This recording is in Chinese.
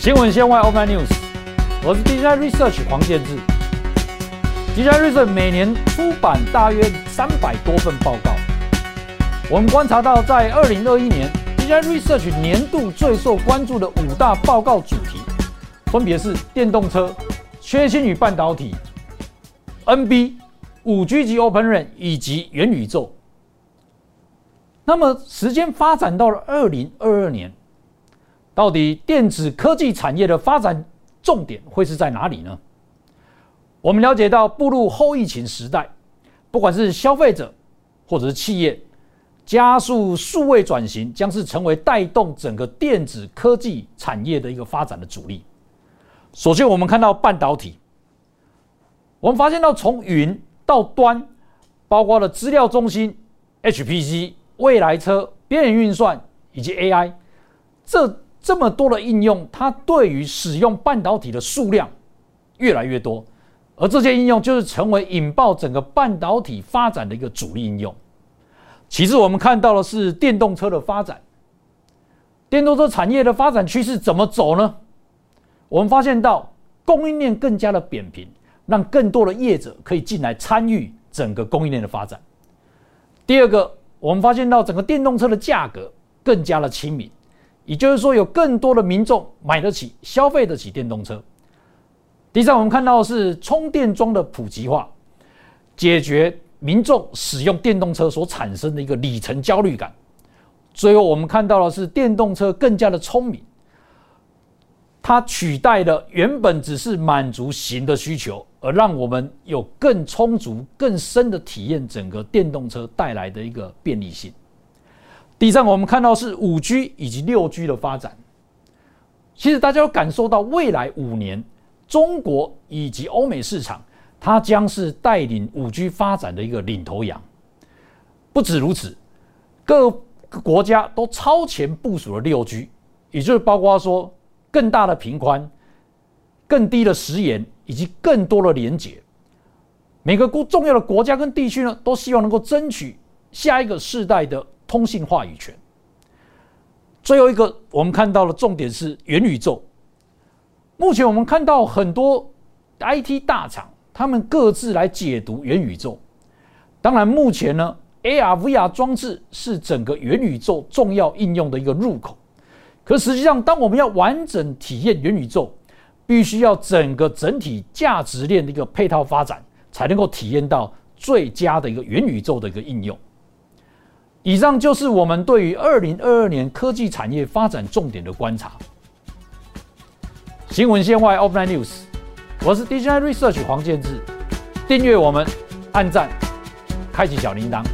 新闻线外 Open News，我是 DJ Research 黄建志。DJ Research 每年出版大约三百多份报告。我们观察到，在二零二一年，DJ Research 年度最受关注的五大报告主题，分别是电动车、缺芯与半导体、NB、五 G 及 Open RAN 以及元宇宙。那么，时间发展到了二零二二年。到底电子科技产业的发展重点会是在哪里呢？我们了解到，步入后疫情时代，不管是消费者或者是企业，加速数位转型将是成为带动整个电子科技产业的一个发展的主力。首先，我们看到半导体，我们发现到从云到端，包括了资料中心、HPC、未来车、边缘运算以及 AI，这。这么多的应用，它对于使用半导体的数量越来越多，而这些应用就是成为引爆整个半导体发展的一个主力应用。其次，我们看到的是电动车的发展，电动车产业的发展趋势怎么走呢？我们发现到供应链更加的扁平，让更多的业者可以进来参与整个供应链的发展。第二个，我们发现到整个电动车的价格更加的亲民。也就是说，有更多的民众买得起、消费得起电动车。第三，我们看到是充电桩的普及化，解决民众使用电动车所产生的一个里程焦虑感。最后，我们看到的是电动车更加的聪明，它取代了原本只是满足行的需求，而让我们有更充足、更深的体验整个电动车带来的一个便利性。第三，我们看到是五 G 以及六 G 的发展。其实大家要感受到，未来五年，中国以及欧美市场，它将是带领五 G 发展的一个领头羊。不止如此，各个国家都超前部署了六 G，也就是包括说更大的频宽、更低的时延以及更多的连接。每个国重要的国家跟地区呢，都希望能够争取下一个世代的。通信话语权。最后一个，我们看到的重点是元宇宙。目前我们看到很多 IT 大厂，他们各自来解读元宇宙。当然，目前呢，AR、VR 装置是整个元宇宙重要应用的一个入口。可实际上，当我们要完整体验元宇宙，必须要整个整体价值链的一个配套发展，才能够体验到最佳的一个元宇宙的一个应用。以上就是我们对于二零二二年科技产业发展重点的观察。新闻线外 Offline News，我是 DJ Research 黄建志，订阅我们，按赞，开启小铃铛。